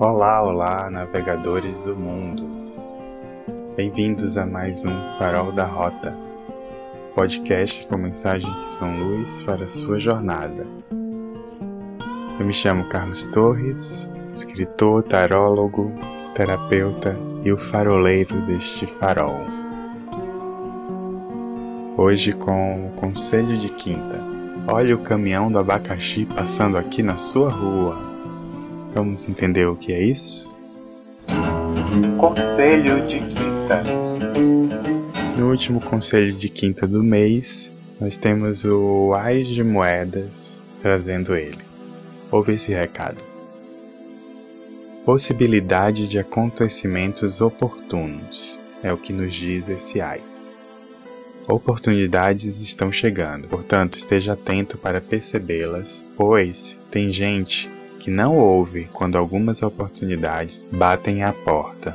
Olá, olá, navegadores do mundo. Bem-vindos a mais um Farol da Rota, podcast com mensagens que são luz para a sua jornada. Eu me chamo Carlos Torres, escritor, tarólogo, terapeuta e o faroleiro deste farol. Hoje com o Conselho de Quinta. Olhe o caminhão do abacaxi passando aqui na sua rua. Vamos entender o que é isso? Conselho de Quinta. No último conselho de quinta do mês, nós temos o Ais de Moedas trazendo ele. Ouve esse recado. Possibilidade de acontecimentos oportunos é o que nos diz esse Ais. Oportunidades estão chegando, portanto esteja atento para percebê-las, pois tem gente que não ouve quando algumas oportunidades batem à porta.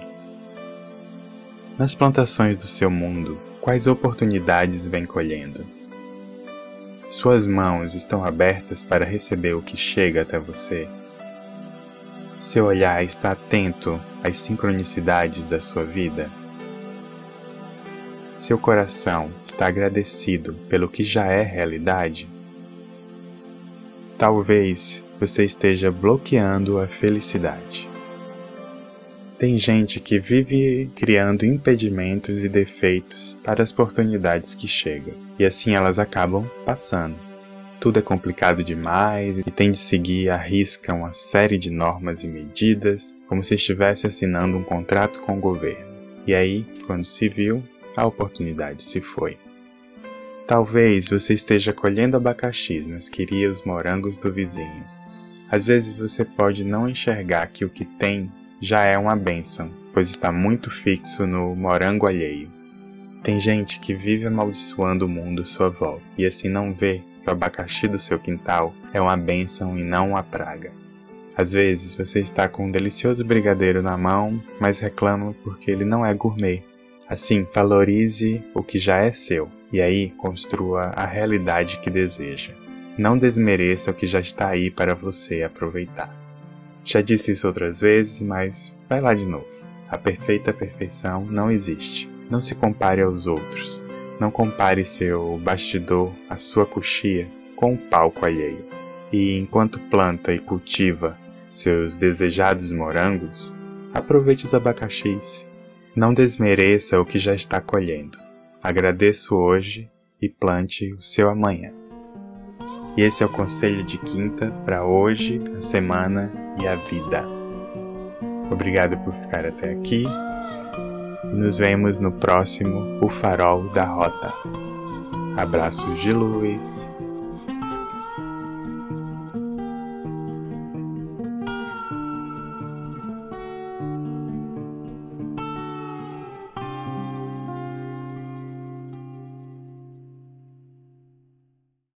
Nas plantações do seu mundo, quais oportunidades vem colhendo? Suas mãos estão abertas para receber o que chega até você? Seu olhar está atento às sincronicidades da sua vida? Seu coração está agradecido pelo que já é realidade? Talvez você esteja bloqueando a felicidade. Tem gente que vive criando impedimentos e defeitos para as oportunidades que chegam, e assim elas acabam passando. Tudo é complicado demais e tem de seguir à risca uma série de normas e medidas, como se estivesse assinando um contrato com o governo. E aí, quando se viu, a oportunidade se foi. Talvez você esteja colhendo abacaxis, mas queria os morangos do vizinho. Às vezes você pode não enxergar que o que tem já é uma bênção, pois está muito fixo no morango alheio. Tem gente que vive amaldiçoando o mundo à sua volta e assim não vê que o abacaxi do seu quintal é uma bênção e não uma praga. Às vezes você está com um delicioso brigadeiro na mão, mas reclama porque ele não é gourmet. Assim, valorize o que já é seu e aí construa a realidade que deseja. Não desmereça o que já está aí para você aproveitar. Já disse isso outras vezes, mas vai lá de novo. A perfeita perfeição não existe. Não se compare aos outros. Não compare seu bastidor, a sua coxia, com o palco alheio. E enquanto planta e cultiva seus desejados morangos, aproveite os abacaxis. Não desmereça o que já está colhendo. Agradeço hoje e plante o seu amanhã. E esse é o conselho de quinta para hoje, a semana e a vida. Obrigado por ficar até aqui. Nos vemos no próximo O Farol da Rota. Abraços de luz